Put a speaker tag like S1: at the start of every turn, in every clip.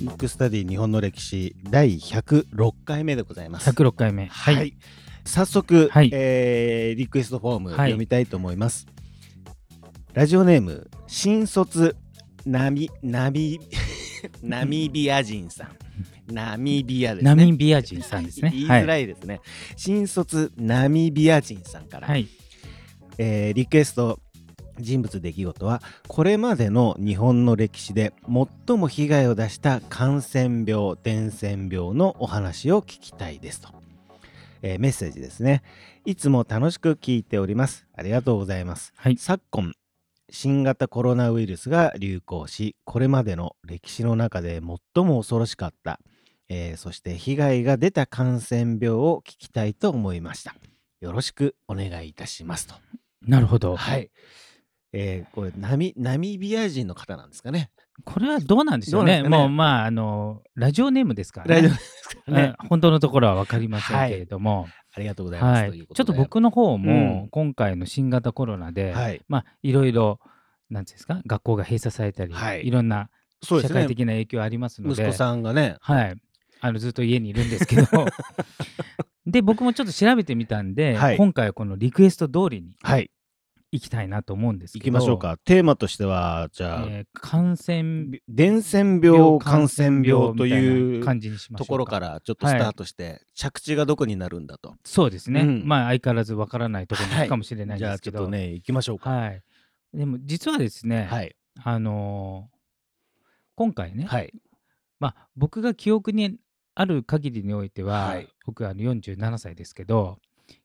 S1: ブックスタディ日本の歴史第106回目でございます。
S2: 106回目。
S1: はい、早速、
S2: はい
S1: えーリクエストフォーム
S2: はい
S1: 読みたいと思います。ラジオネーム新卒ナミナミ ナミビア人さん。ナミビアですね。
S2: ナミビア人さんですね。
S1: 言いづ
S2: はい。
S1: らいですね。新卒ナミビア人さんから、
S2: はい。
S1: えーリクエスト人物出来事はこれまでの日本の歴史で最も被害を出した感染病伝染病のお話を聞きたいですと、えーメッセージですねいつも楽しく聞いておりますありがとうございます
S2: はい。
S1: 昨今新型コロナウイルスが流行しこれまでの歴史の中で最も恐ろしかった、えーそして被害が出た感染病を聞きたいと思いましたよろしくお願いいたしますと
S2: なるほど。
S1: はい。えーこれナミナミビア人の方なんですかね。
S2: これはどうなんでしょうね。
S1: どうね
S2: もう、まあ、あの、ラジオネームですからね。
S1: ね。
S2: うん本当のところは分かりませんけれども、
S1: ありがとうございます。
S2: はいちょっと僕の方
S1: う
S2: も
S1: ん
S2: 今回の新型コロナで、
S1: はい。
S2: まあいろいろなんですか学校が閉鎖されたり、
S1: はい
S2: い、ろんな社会。的な影響ありますので
S1: 息子さんがね。
S2: はいあのずっと家にいるんですけど で僕もちょっと調べてみたんで、
S1: はい
S2: 今回はこのリクエスト通りに
S1: はい。
S2: 行きたいなと思うんですけど
S1: 行きましょう、か。テーマとしては、じゃあ、
S2: えー感染
S1: 伝染病、感染病という
S2: な感じにしましょう
S1: ところからちょっとスタートして、着地がどこになるんだと。
S2: そうですね、
S1: うん
S2: まあ相変わらずわからないところに行くかもしれないですけど、
S1: あちょっとね、行きましょうか。
S2: はいでも実はですね、
S1: はい。
S2: あのー今回ね、
S1: はい。
S2: まあ、僕が記憶にある限りにおいては、
S1: はい
S2: 僕はあの47歳ですけど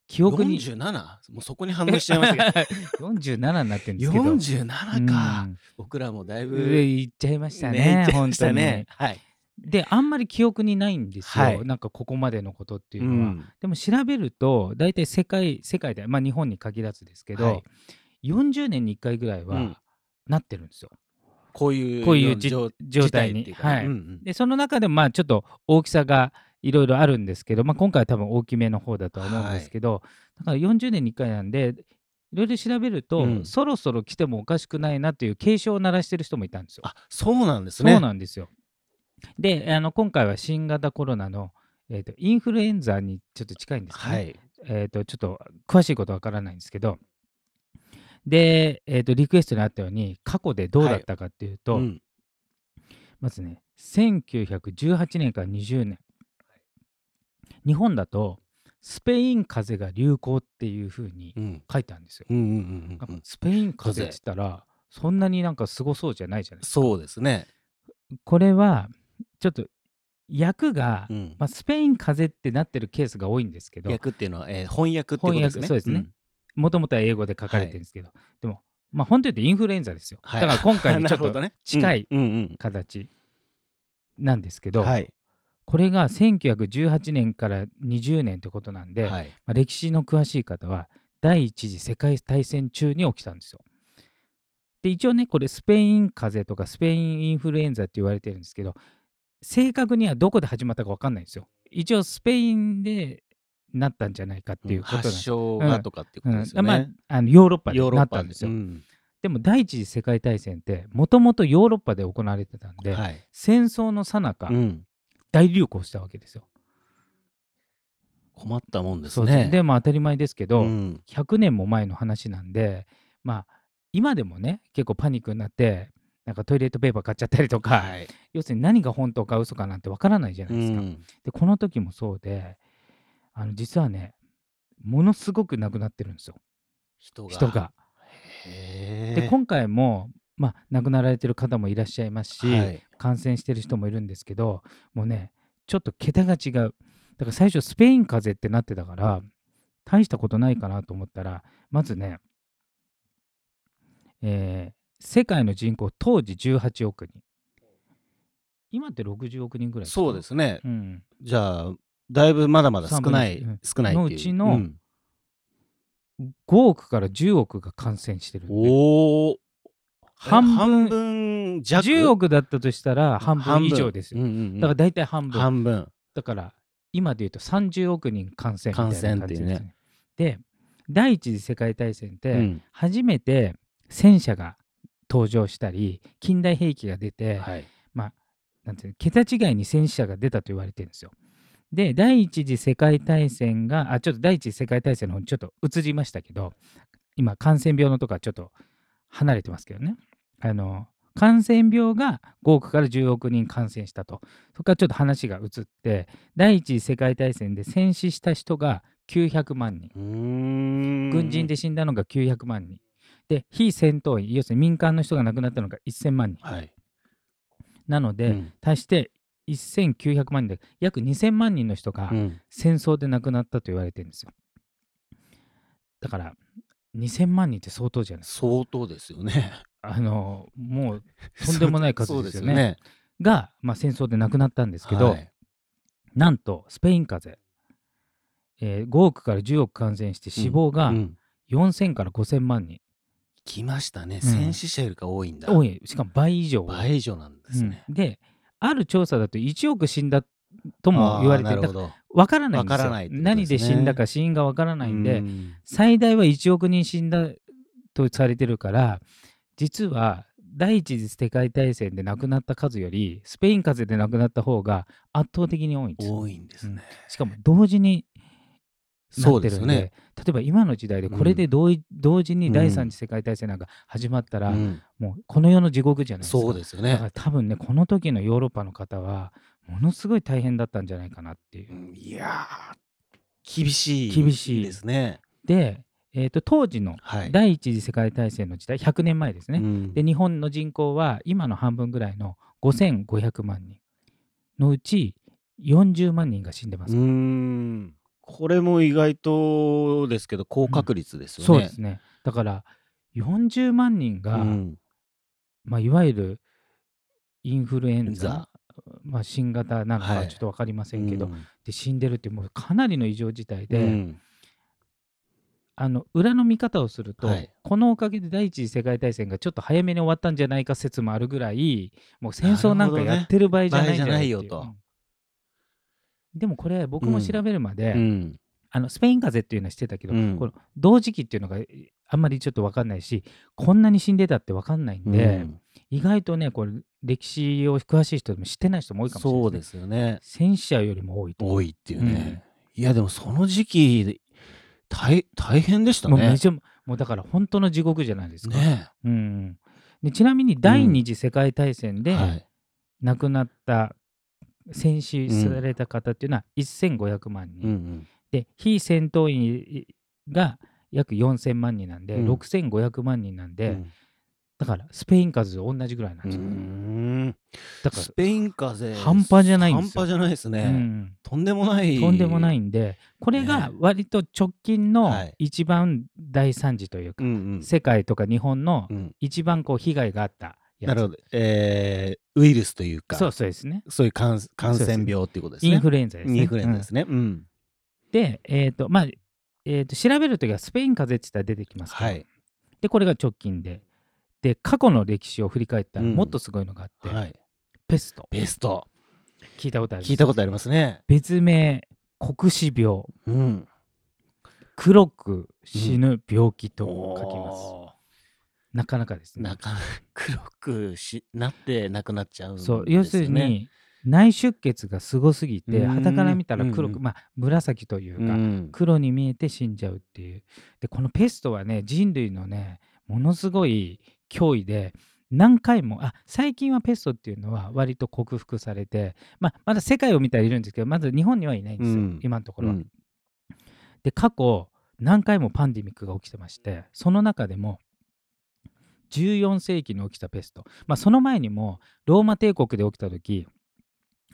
S2: 記憶に
S1: 47? もうそこに反応しちゃいましたけ
S2: 47になってるんです
S1: ど。
S2: けど
S1: 47か。
S2: うん
S1: 僕らもだいぶ。
S2: 上行っちゃいましたね
S1: 行っちゃいま
S2: 本当に
S1: ね。はい。
S2: であんまり記憶にないんですよ、
S1: はい
S2: なんかここまでのことっていう
S1: う
S2: のは、
S1: ん。
S2: でも調べると大体世界世界で、まあ、日本に限らずですけど、
S1: はい
S2: 40年に1回ぐらいは
S1: うん
S2: なってるんですよ、
S1: こういう
S2: こういうじ
S1: 状
S2: 状態にはい
S1: うんうん
S2: でその中でもまあちょっと大きさがいろいろあるんですけど、まあ、今回は多分大きめの方だとは思うんですけど、だから40年に1回なんでいろいろ調べると、
S1: うん
S2: そろそろ来てもおかしくないなという警鐘を鳴らしてる人もいたんですよ。
S1: あそうなんです
S2: そう
S1: ね。
S2: なんですよ。であの今回は新型コロナの、えー、とインフルエンザにちょっと近いんですね。
S1: はい。
S2: えー、とちょっと詳しいことわからないんですけどで、えー、とリクエストにあったように過去でどうだったかっていうと、
S1: うん
S2: まずね、1918年から20年。日本だと、スペイン風邪が流行っていう風に
S1: うん
S2: 書いてあるんですよ。スペイン風邪って言ったら、そんなになんかすごそうじゃないじゃないですか。
S1: そうですね。
S2: これは、ちょっと、訳が、
S1: うん
S2: まあ、スペイン風邪ってなってるケースが多いんですけど、
S1: 訳っていうのは、えー翻訳ってことですね。
S2: そうですね
S1: ん
S2: もともとは英語で書かれてるんですけど、でも、まあ、本当に言うとインフルエンザですよ。
S1: はい
S2: だから今回にちょっと 近い形なんですけど、
S1: うんはい。
S2: これが1918年から20年ってことなんで、
S1: はい。
S2: まあ、歴史の詳しい方は第一次世界大戦中に起きたんですよ。で一応ねこれスペイン風邪とかスペインインフルエンザって言われてるんですけど正確にはどこで始まったか分かんないんですよ。一応スペインでなったんじゃないかっていうことなんで
S1: 発
S2: す。
S1: 祥がとかっていうことですよ
S2: うんまあ
S1: ね。、
S2: あのヨーロッパで
S1: ヨーロッパ
S2: なったんですよ。
S1: うん
S2: でも第一次世界大戦ってもともとヨーロッパで行われてたんで、
S1: はい。
S2: 戦争の最中、
S1: うん
S2: 大流行したわけですよ。
S1: 困ったもんですね。
S2: でも当たり前ですけど、
S1: うん
S2: 100年も前の話なんでまあ今でもね結構パニックになってなんかトイレットペーパー買っちゃったりとか、
S1: はい。
S2: 要するに何が本当か嘘かなんてわからないじゃな
S1: う
S2: いですか。
S1: ん
S2: でこの時もそうであの実はねものすごく亡くなってるんですよ
S1: 人が。
S2: 人が。で今回も、まあ、亡くなられてる方もいらっしゃいますし、
S1: はい。
S2: 感染してる人もいるんですけどもうねちょっと桁が違う。だから最初スペイン風邪ってなってたから大したことないかなと思ったらまずね、えー世界の人口当時18億人今って60億人ぐらいか？
S1: そうですね。
S2: うん、
S1: じゃあ、だいぶまだまだ少ない少ないっていう。
S2: のうちの
S1: うん。
S2: 5億から10億が感染してる
S1: おお。
S2: 半分
S1: 弱
S2: ？10億だったとしたら半分以上ですよ、
S1: うんうんうん。
S2: だから大体半分。
S1: 半分。
S2: だから今で言うと30億人感染みたいな感じです、ね、
S1: ね。
S2: で第一次世界大戦って
S1: うん。
S2: 初めて戦車が登場したり近代兵器が出て、
S1: はい。
S2: まあなんていうの桁違いに戦死者が出たと言われてるんですよ。で第一次世界大戦があちょっと第一次世界大戦の方にちょっと移りましたけど今感染病のとかちょっと離れてますけどねあの感染病が5億から10億人感染したと。そこからちょっと話が移って第一次世界大戦で戦死した人が900万人。軍人で死んだのが900万人。で非戦闘員要するに民間の人が亡くなったのが1000万人。
S1: はい。
S2: なので、
S1: うん。
S2: 足して1900万人で約2000万人の人が
S1: うん。
S2: 戦争で亡くなったと言われてるんですよ。だから2000万人って相当じゃないですか。
S1: 相当ですよね
S2: あのもうとんでもない数ですよね。
S1: ね。
S2: が、まあ、戦争で亡くなったんですけど、
S1: はい。
S2: なんとスペイン風邪、えー5億から10億感染して死亡が
S1: うん
S2: 4000から5000万人、
S1: 来ましたね。
S2: ん。
S1: 戦死者よりか多いんだ。
S2: 多い。しかも倍以上。
S1: 倍以上なんですね。
S2: うん。である調査だと1億死んだとも言われて
S1: る。
S2: 分からないんですよ。
S1: わからないってこと
S2: 何
S1: ですね。
S2: で死んだか死因が分からないんで、
S1: うん。
S2: 最大は1億人死んだとされてるから実は第一次世界大戦で亡くなった数よりスペイン風邪で亡くなった方が圧倒的に多いんですよ。
S1: 多いんですね。
S2: しかも同時にな
S1: そう
S2: ってるんで
S1: ですよね。
S2: 例えば今の時代でこれで同い同時に第三次世界大戦なんか始まったら、
S1: うん。
S2: もうこの世の地獄じゃないですか。
S1: そうですよね。
S2: だから多分ねこの時のヨーロッパの方はものすごい大変だったんじゃないかなっていう。
S1: うん。いやー厳しい
S2: 厳しい
S1: ですね。
S2: で、えー、と当時の
S1: はい。
S2: 第一次世界大戦の時代100年前ですね、
S1: うん。
S2: で日本の人口は今の半分ぐらいの5500万人のうち40万人が死んでます、
S1: これも意外とですけど高確率ですよね。
S2: そうですね。だから40万人が、
S1: うん。
S2: まあ、いわゆるインフルエンザ
S1: ザ、
S2: まあ、新型なのか
S1: は
S2: はいちょっと分かりませんけど、
S1: うん。
S2: で死んでるってもうかなりの異常事態で、
S1: うん
S2: あの裏の見方をすると、
S1: はい。
S2: このおかげで第一次世界大戦がちょっと早めに終わったんじゃないか説もあるぐらいもう戦争なんかやってる場合じゃないんじゃない
S1: よと。
S2: うん。でもこれ僕も調べるまで、
S1: うん。
S2: あのスペイン風邪っていうのは知ってたけど、
S1: うん。
S2: この同時期っていうのがあんまりちょっと分かんないしこんなに死んでたって分かんないんで、
S1: うん。
S2: 意外とねこれ歴史を詳しい人でも知ってない人も多いかもしれない
S1: そうですよね。
S2: 戦死者よりも多いと。
S1: 多いっていうね。いやでもその時期で大大変でしたね。
S2: もうめちゃもうだから本当の地獄じゃないですか。
S1: ね
S2: うん、でちなみに第二次世界大戦で
S1: はい。
S2: 亡くなった、戦死された方っていうのは1500万人、
S1: うんうん。
S2: で非戦闘員が約4000万人なんで、
S1: うん。
S2: 6500万人なんで、
S1: うん
S2: だからスペイン風邪と同じぐらいなん
S1: う
S2: ですよ、
S1: ん
S2: だから
S1: スペイン風邪
S2: 半端じゃないんですよ
S1: 半端じゃないですね。
S2: うん
S1: とんでもない。
S2: とんでもないんでこれが
S1: ね
S2: 割と直近の
S1: はい
S2: 一番大惨事というか、
S1: うんうん
S2: 世界とか日本の
S1: うん
S2: 一番こう被害があったやつ
S1: なるほど。えーウイルスというか、
S2: そうそうですね
S1: そういう感感染病っていうことですね。
S2: インフルエンザですね
S1: インフルエンザですね。うん。
S2: で、えっ、と、まあ、えーと、調べるときはスペイン風邪って言ったら出てきますから、
S1: はい。
S2: で、これが直近で。で、過去の歴史を振り返ったら、
S1: うん
S2: もっとすごいのがあって、
S1: はい。
S2: ペスト。
S1: ベスト。
S2: 聞いたことある
S1: 聞いたことありますね。
S2: 別名、黒死病、
S1: うん。
S2: 黒く死ぬ病気と書きます。
S1: お
S2: なかなかですね。
S1: ーなかなか黒くしなってなくなっちゃうんですよ、ね。
S2: そう、要するに、内出血がすごすぎて、
S1: うん
S2: 肌から見たら黒く、
S1: うん
S2: まあ、紫というか、
S1: うん、
S2: 黒に見えて死んじゃうっていう。で、このペストはね、人類のね、ものすごい脅威で、何回も、あ最近はペストっていうのは割と克服されて、まあ、まだ世界を見たらいるんですけど、まず日本にはいないんですよ、
S1: うん
S2: 今のところは。
S1: うん
S2: で、過去、何回もパンデミックが起きてまして、その中でも、14世紀に起きたペスト、まあ、その前にもローマ帝国で起きた時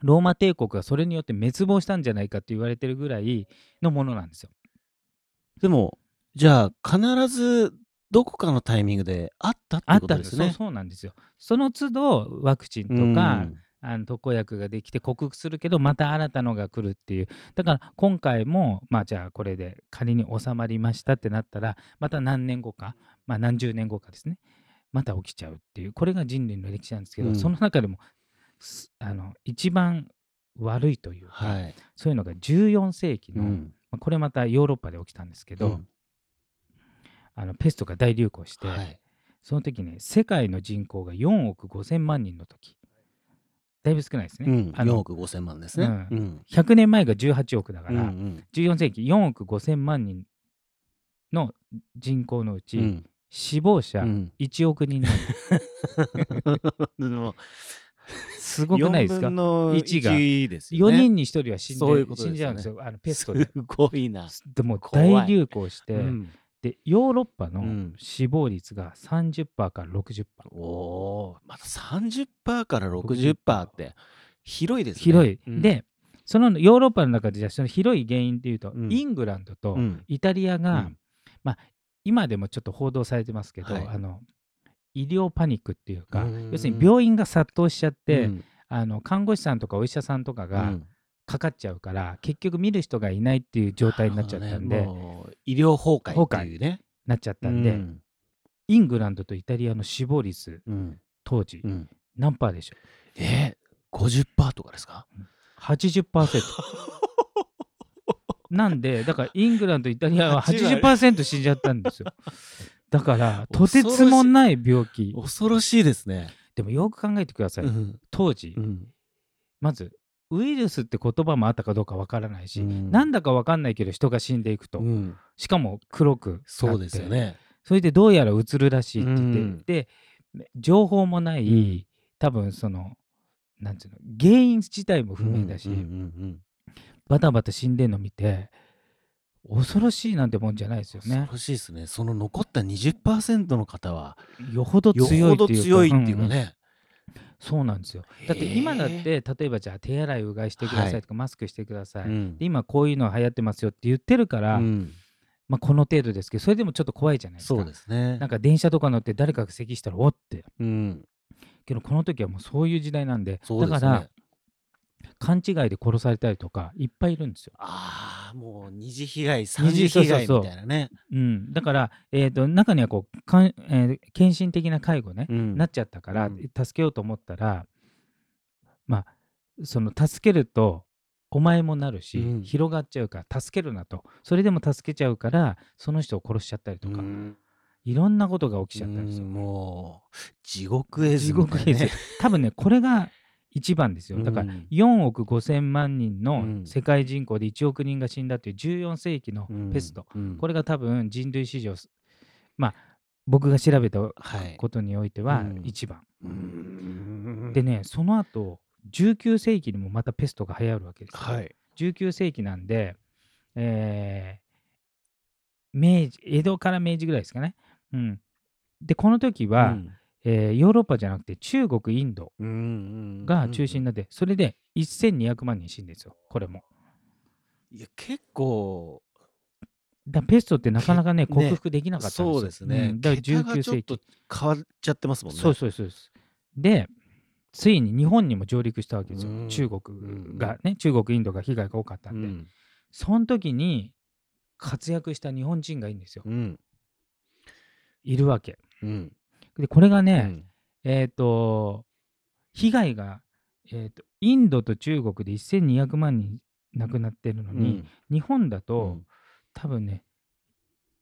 S2: ローマ帝国がそれによって滅亡したんじゃないかって言われてるぐらいのものなんですよ。
S1: でも、じゃあ、必ずどこかのタイミングであったってこ
S2: あった。んです
S1: ね。
S2: そうそうなんですよ。その都度ワクチンと
S1: うん。
S2: か、あの特効薬ができて克服するけどまた新たのが来るっていう。だから今回もまあじゃあこれで仮に収まりましたってなったらまた何年後か、まあ、何十年後かですね。また起きちゃうっていう。これが人類の歴史なんですけど、
S1: うん。
S2: その中でもすあの一番悪いというか、
S1: はい。
S2: そういうのが14世紀の、
S1: うん。
S2: まあこれまたヨーロッパで起きたんですけど、
S1: うん
S2: あのペストが大流行して、
S1: はい。
S2: その時ね世界の人口が4億5千万人の時。だいぶ少ないですね、
S1: うん、4
S2: あの
S1: 億5千万ですね。
S2: うん。
S1: うん。
S2: 100年前が18億だか
S1: うんう
S2: ら、
S1: ん
S2: 14世紀4億5千万人の人口のうち、
S1: うん。
S2: 死亡者
S1: うん。
S2: 1億人なんです。ごくないですか
S1: ？4分の
S2: 1が
S1: 1ですよ
S2: 4
S1: ね。
S2: 人に1人は死ん死んじゃうんですよ。あのペス
S1: す
S2: トで。
S1: ごいな。
S2: でも大流行して、
S1: うん
S2: でヨーロッパの
S1: うん。
S2: 死亡率が30%から60%、
S1: おおーまた30%から60%って広いですね。
S2: 広い、
S1: うん、
S2: でそのヨーロッパの中でじゃあその広い原因っていうと、
S1: うん。
S2: イングランドと
S1: うん。
S2: イタリアが、
S1: うん。
S2: まあ今でもちょっと報道されてますけど、
S1: はい。
S2: あの医療パニックっていうか
S1: うん。
S2: 要するに病院が殺到しちゃって、
S1: うん。
S2: あの看護師さんとかお医者さんとかが
S1: うん
S2: かかっちゃうから、結局見る人がいないっていう状態になっちゃったんで、
S1: ね医療崩壊っていうね。
S2: なっちゃったんで、
S1: うん。
S2: イングランドとイタリアの死亡率
S1: うん
S2: 当時、
S1: うん。
S2: 何パーでしょ
S1: えー、50%とかですか？
S2: う80% なんでだからイングランドイタリアは
S1: 8
S2: 80%死んじゃったんですよ。だからとてつもない病気。
S1: 恐ろしいですね。
S2: でもよく考えてください、
S1: うん。
S2: 当時、
S1: うん。
S2: まずウイルスって言葉もあったかどうかわからないし、
S1: うん
S2: なんだかわかんないけど人が死んでいくと、
S1: うん
S2: しかも黒く
S1: そうですよね。
S2: それでどうやらうつるらしいって言って、
S1: うん
S2: で情報もない、
S1: うん
S2: 多分そのなんつうの原因自体も不明だし、
S1: うんうん
S2: バタバタ死んでんの見て恐ろしいなんてもんじゃないですよ
S1: うん、恐
S2: ね。
S1: ろしいですね。その残った20%の方は
S2: よほど強いっていうか
S1: うか
S2: んん
S1: ね。
S2: そうなんですよ。だって今だって例えばじゃあ手洗いうがいしてくださいとか、マスクしてください、
S1: うん
S2: で今こういうの流行ってますよって言ってるから、
S1: うん
S2: まあ、この程度ですけどそれでもちょっと怖いじゃないですか。
S1: そうですね
S2: なん。か電車とか乗って誰かが咳したらおって
S1: うん、
S2: けどこの時はもうそういう時代なんで
S1: ね。
S2: だから勘違いで殺されたりとかいっぱいいるんですよ。
S1: ああ、もう二次被害、三
S2: 二次
S1: 次被害みたいなね。
S2: うん、だから、えー、と中にはこうかん、えー献身的な介護ね、
S1: うん。
S2: なっちゃったから、
S1: うん。
S2: 助けようと思ったらまあその助けるとお前もなるし、
S1: うん。
S2: 広がっちゃうから助けるなと。それでも助けちゃうからその人を殺しちゃったりとか、
S1: うん。
S2: いろんなことが起きちゃったんですよ。
S1: うんもう地獄絵図ね。
S2: 獄絵図。多分ねこれが一番ですよ。だから
S1: うん
S2: 4億5千万人
S1: う
S2: の
S1: ん。
S2: 世界人口で1億人が死んだという14世紀のペスト、
S1: うん。
S2: これが多分人類史上まあ僕が調べた
S1: はい。
S2: ことにおいては
S1: うん。
S2: 一番、
S1: うん。
S2: でねその後19世紀にもまたペストが流行るわけですよ、
S1: はい。
S2: 19世紀なんで、えー明治江戸から明治ぐらいですかね、うん、でこの時は、
S1: うん
S2: えーヨーロッパじゃなくて中国インドが中心になって、それで1200万人死んでるんですよこれも。
S1: いや結構
S2: だペストってなかなかね
S1: け
S2: 克服できなかったんですよ。
S1: そうですね、
S2: んだから
S1: 桁が
S2: 19
S1: ちょっと
S2: 世紀
S1: 変わっちゃってますもんね。
S2: そうそうそうですでついに日本にも上陸したわけですよ、
S1: うん。
S2: 中国がね中国インドが被害が多かったんで、
S1: うん。
S2: その時に活躍した日本人がいいんですよ。
S1: うん。
S2: いるわけ。
S1: うん
S2: でこれがね、
S1: うん。
S2: えっ、と被害が、えー、とインドと中国で1200万人亡くなってるのに、日本だと、
S1: うん。
S2: 多分ね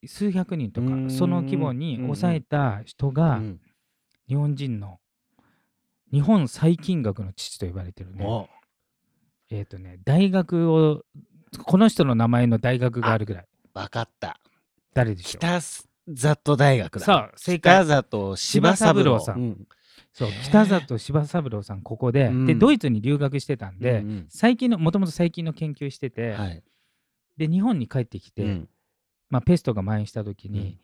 S2: 数百人とかその規模に抑えた人
S1: う
S2: が
S1: ん。
S2: 日本人の日本最金額の父と呼ばれてるね。
S1: お
S2: えっ、とね大学をこの人の名前の大学があるぐらい。
S1: わかった。
S2: 誰でしょう？
S1: 北里大学だ。
S2: そう正解。
S1: 北里柴三郎。
S2: さん。
S1: うん。
S2: そう北里柴三郎さんここで,、
S1: うん。
S2: でドイツに留学してたんで、
S1: うんうん。
S2: 最近のもともと最近の研究してて、
S1: はい。
S2: で日本に帰ってきて、
S1: うん。
S2: まあ、ペストが蔓延した時に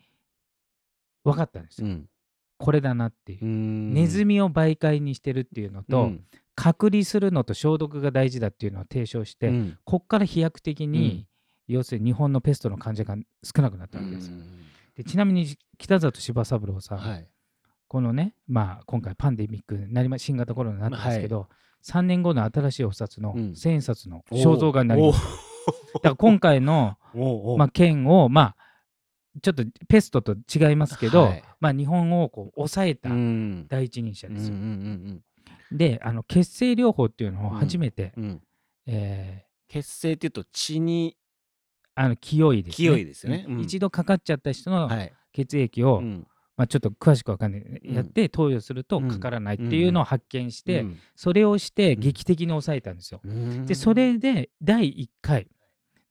S2: 分かったんですよ、
S1: うん。
S2: これだなっていう、ネズ
S1: ミ
S2: ミを媒介にしてるっていうのと、隔離するのと消毒が大事だっていうのを提唱して、こっから飛躍的に、要するに日本のペストの患者が少なくなったわけです。よ。でちなみに北里柴三郎さん、
S1: はい。
S2: このね、まあ、今回パンデミックになりま新型コロナになったんですけど、3年後の新しいお札の
S1: うん。
S2: 千円札の肖像画になります。だから今回の、まあ、件を、まあ、ちょっとペストと違いますけど、
S1: はい。
S2: まあ、日本をこう抑えた
S1: うん。
S2: 第一人者
S1: うんう
S2: ですよ。
S1: ん。
S2: であの血清療法っていうのを初めて、
S1: うんうん。
S2: え
S1: 血清っていうと血に
S2: ーあの清いですね。
S1: 清いですよね。うん。
S2: うん一度かかっちゃった人の
S1: はい。
S2: 血液を、
S1: うん。
S2: まあ、ちょっと詳しくわかんない、
S1: うん
S2: やって投与するとかからないっていうのを発見して、
S1: うん。
S2: それをして
S1: うん。
S2: 劇的に抑えたんですよ。
S1: うん。
S2: でそれで第1回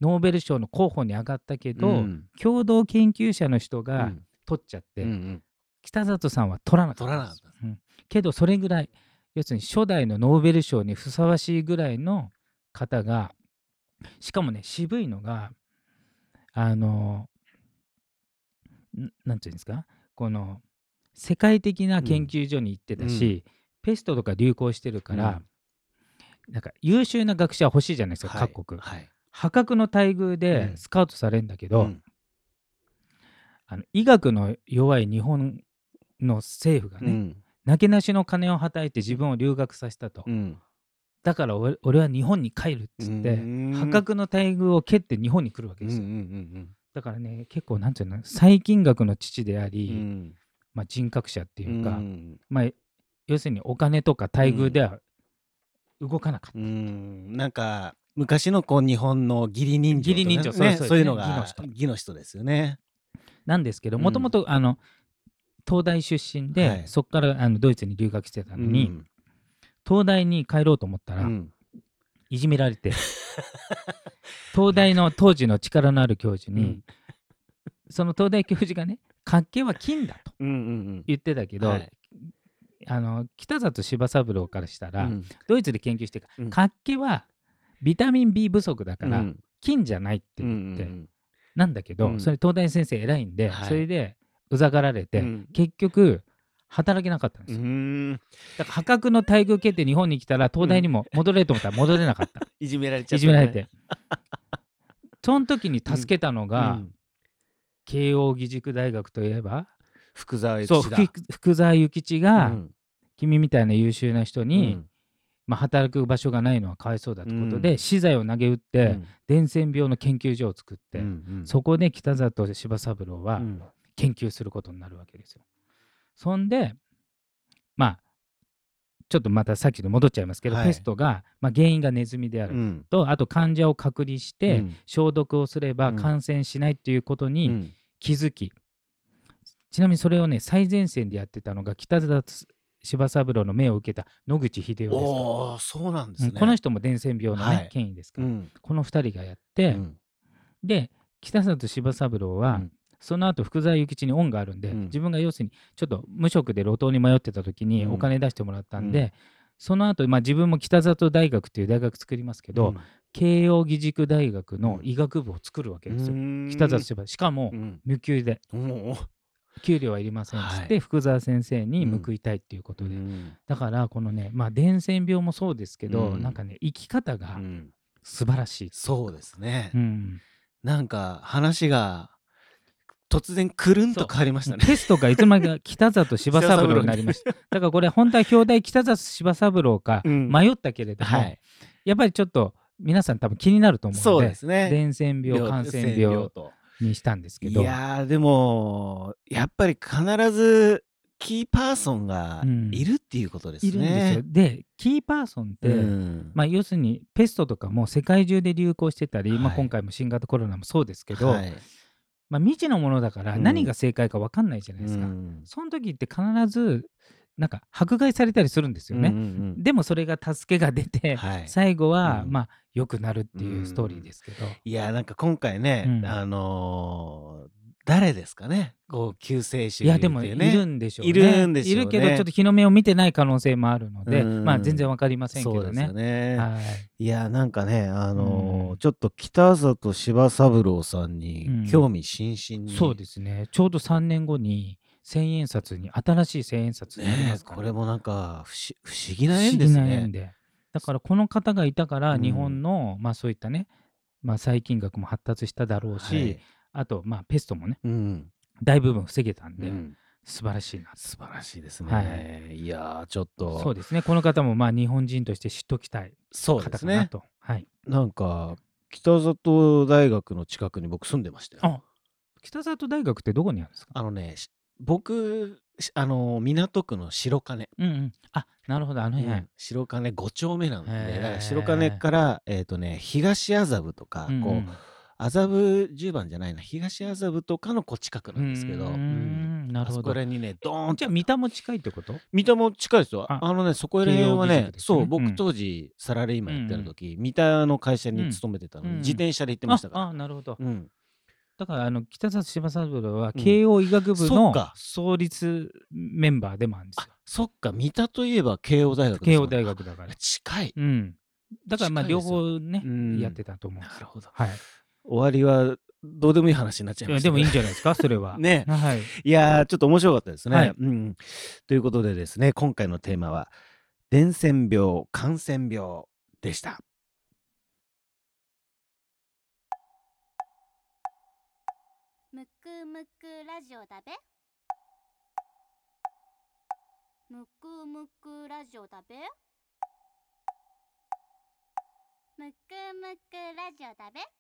S2: ノーベル賞の候補に上がったけど、
S1: うん。
S2: 共同研究者の人が
S1: うん。
S2: 取っちゃって、
S1: うんうん。
S2: 北里さんは取らなかっ
S1: 取らなかっ
S2: ん。けどそれぐらい要するに初代のノーベル賞にふさわしいぐらいの方がしかもね渋いのがあのんなんていうんですか？この世界的な研究所に行ってたし、ペストとか流行してるから、なんか優秀な学者は欲しいじゃないですか、
S1: はい
S2: 各国。
S1: はい。
S2: 破格の待遇で
S1: うん。
S2: スカウトされるんだけど、
S1: うん。
S2: あの医学の弱い日本の政府がね、
S1: うん。
S2: なけなしの金をはたいて自分を留学させたと、
S1: うん
S2: だから俺俺は日本に帰るっつって、
S1: うん。
S2: 破格の待遇を蹴って日本に来るわけですよ、
S1: うん
S2: だからね結構なんていうの細菌学の父であ
S1: う
S2: り、
S1: ん。
S2: まあ、人格者っていうか、
S1: うん。
S2: まあ、要するにお金とか待遇では動かなかった、
S1: うん。なんか昔のこう日本の義理人情ね
S2: 義理人情そう
S1: ね
S2: そう
S1: いうのが
S2: 義の人。
S1: 義の人ですよね。
S2: なんですけど
S1: うん
S2: もともとあの東大出身で、
S1: はい。
S2: そこからあのドイツに留学してたのに、
S1: うん
S2: 東大に帰ろうと思ったら、
S1: うん。
S2: いじめられて。東大の当時の力のある教授に、
S1: うん。
S2: その東大教授がね活気は金だと
S1: うんうん
S2: 言ってたけど、
S1: はい。
S2: あの北里柴三郎からしたら、
S1: うん。
S2: ドイツで研究してるから
S1: うん。
S2: 活気はビタミン B 不足だから、
S1: うん。
S2: 金じゃないって
S1: うん
S2: 言って、
S1: うん。
S2: なんだけど、
S1: うん。
S2: それ東大先生偉いんで、
S1: はい。
S2: それでうざがられて、
S1: うん。
S2: 結局働けなかったんです
S1: う
S2: よ、
S1: ん。
S2: だから破格の待遇受けて日本に来たら東大にも戻れると思ったら戻れなかった、
S1: いじめられちゃった
S2: いじめられて。その時に助けたのが、
S1: うん。
S2: 慶応義塾大学といえば
S1: 福沢諭吉だ。
S2: 福福沢諭吉が、
S1: うん。
S2: 君みたいな優秀な人に、
S1: うん。
S2: まあ、働く場所がないのはかわいそうだということで、
S1: うん。
S2: 資材を投げ打って、
S1: うん。
S2: 伝染病の研究所を作って、そこで北里柴三郎は
S1: うん。
S2: 研究することになるわけですよ。そんでまあちょっとまたさっきの戻っちゃいますけど、
S1: はい。
S2: ペストが、まあ、原因がネズミである
S1: うん。
S2: と、あと患者を隔離して、
S1: うん。
S2: 消毒をすれば
S1: うん。
S2: 感染しないっていうこと
S1: う
S2: に
S1: ん。
S2: 気づき、ちなみにそれをね最前線でやってたのが北里柴三郎の命を受けた野口英世です。と、
S1: おおそうなんですね。
S2: うんこの人も伝染病の、ね
S1: はい。
S2: 権威ですから、
S1: うん。
S2: この2人がやって、
S1: うん。
S2: で北里柴三郎は、
S1: うん
S2: その後福沢諭吉に恩があるんで、
S1: うん。
S2: 自分が要するにちょっと無職で路頭に迷ってた時に
S1: うん。
S2: お金出してもらったんで、
S1: うん。
S2: その後、まあ自分も北里大学っていう大学作りますけど、慶応義塾大学の医学部を作るわけですよ、
S1: うん。
S2: 北里柴。しかも
S1: うん。
S2: 無給で。給料はいりませんっつって、
S1: はい
S2: 福沢先生に報いたいっていうことで、
S1: うん。
S2: だからこのねまあ伝染病もそうですけど、
S1: うん。
S2: なんかね生き方が
S1: うん。
S2: 素晴らしい、
S1: そうですね。
S2: う。ん。
S1: なんか話が突然くるんと変わりましたね。
S2: テストがいつまでか北里柴三郎になりました。だからこれ本当は表題北里柴三郎か
S1: うん
S2: 迷ったけれども、
S1: はい。
S2: やっぱりちょっと皆さん多分気になると思う
S1: そう
S2: ので
S1: ですね。
S2: 伝染病感染病
S1: と。
S2: にしたんですけ
S1: い
S2: ど
S1: やーでもやっぱり必ずキーパーソンが
S2: うん
S1: いるっていうことですね。
S2: いるんですよ。でキーパーソンって、
S1: うん
S2: まあ、要するにペストとかも世界中で流行してたり、まあ、
S1: はい
S2: 今回も新型コロナもそうですけど、
S1: はい
S2: まあ、未知のものだから
S1: うん。
S2: 何が正解か分かんないじゃないですか。
S1: うん。
S2: その時って必ずなんか迫害されたりするんですよね。
S1: うんうん
S2: でもそれが助けが出て、
S1: はい。
S2: 最後は、
S1: うん。
S2: まあ良くなるっていうストーリーですけど、
S1: いやなんか今回ね、
S2: うん。
S1: あのー誰ですかね？こう救世主
S2: いやでもいるんでしょうね。
S1: いるんでしょうね
S2: いるけどちょっと日の目を見てない可能性もあるので、
S1: うん
S2: まあ全然わかりませんけどね。
S1: ね。
S2: はい
S1: いやなんかねあのー
S2: うん
S1: ちょっと北里柴三郎さんに
S2: うん
S1: 興味津々に、
S2: そうですね。ちょうど3年後に千円札に新しい千円札になり
S1: ね
S2: ますから
S1: これもなんか不思不思議な
S2: 不
S1: 縁です
S2: 思議な縁
S1: ね。
S2: で。だからこの方がいたから
S1: うん
S2: 日本の、まあそういったね、まあ細菌学も発達しただろうし、
S1: はい
S2: あとまあペストもね
S1: うん。
S2: 大部分防げたんで、
S1: うん。
S2: 素晴らしいな
S1: 素晴らしいです
S2: は
S1: ね。い、やーちょっと。
S2: そうですね。この方もまあ日本人として知っときたい
S1: そうですね。
S2: 方かなと、はい。
S1: なんか北里大学の近くに僕住んでましたよ。
S2: あ北里大学ってどこにあるんですか？
S1: あのねし僕しあの港区の白金、
S2: うんうん。あなるほど。あの辺、
S1: うん。白金5丁目なんで
S2: へー。
S1: だから白金から、えーとね、東麻布とか、
S2: うんうん。
S1: こう麻布十番じゃないな東麻布とかのこう近く
S2: う
S1: なんですけど、
S2: ー
S1: うん。
S2: んなるほど。
S1: こら辺にねドーンと
S2: じゃあ三田も近いってこと？
S1: 三田も近いですよ。
S2: あ
S1: あのねそこら辺は
S2: 慶応義
S1: ね。そう僕当時サラリーマンやってる
S2: うんうん。
S1: 時、三田の会社
S2: うん
S1: に勤めてたので、
S2: うん。うん
S1: 自転車で行ってましたから、
S2: ああなるほど。
S1: うん、
S2: だからあの北里柴三郎は
S1: うん。
S2: 慶応医学部の創立メンバーでもあるんです
S1: あ
S2: よ。
S1: そっか。三田といえば慶応大学
S2: 慶応大学だから。
S1: 近い。
S2: うん。だからまあ両方ね、
S1: うん。
S2: やってたと思うんですよ。
S1: なるほど。
S2: はい。
S1: 終わりはどうでもいい話になっちゃいましたね
S2: でもいいんじゃないですか、それは。
S1: ね
S2: はい。
S1: いやーちょっと面白かったですね、
S2: はい
S1: うん。ということでですね今回のテーマは伝染病感染病でした。
S3: むくむくラジオだべむくむくラジオだべむくむくラジオだべ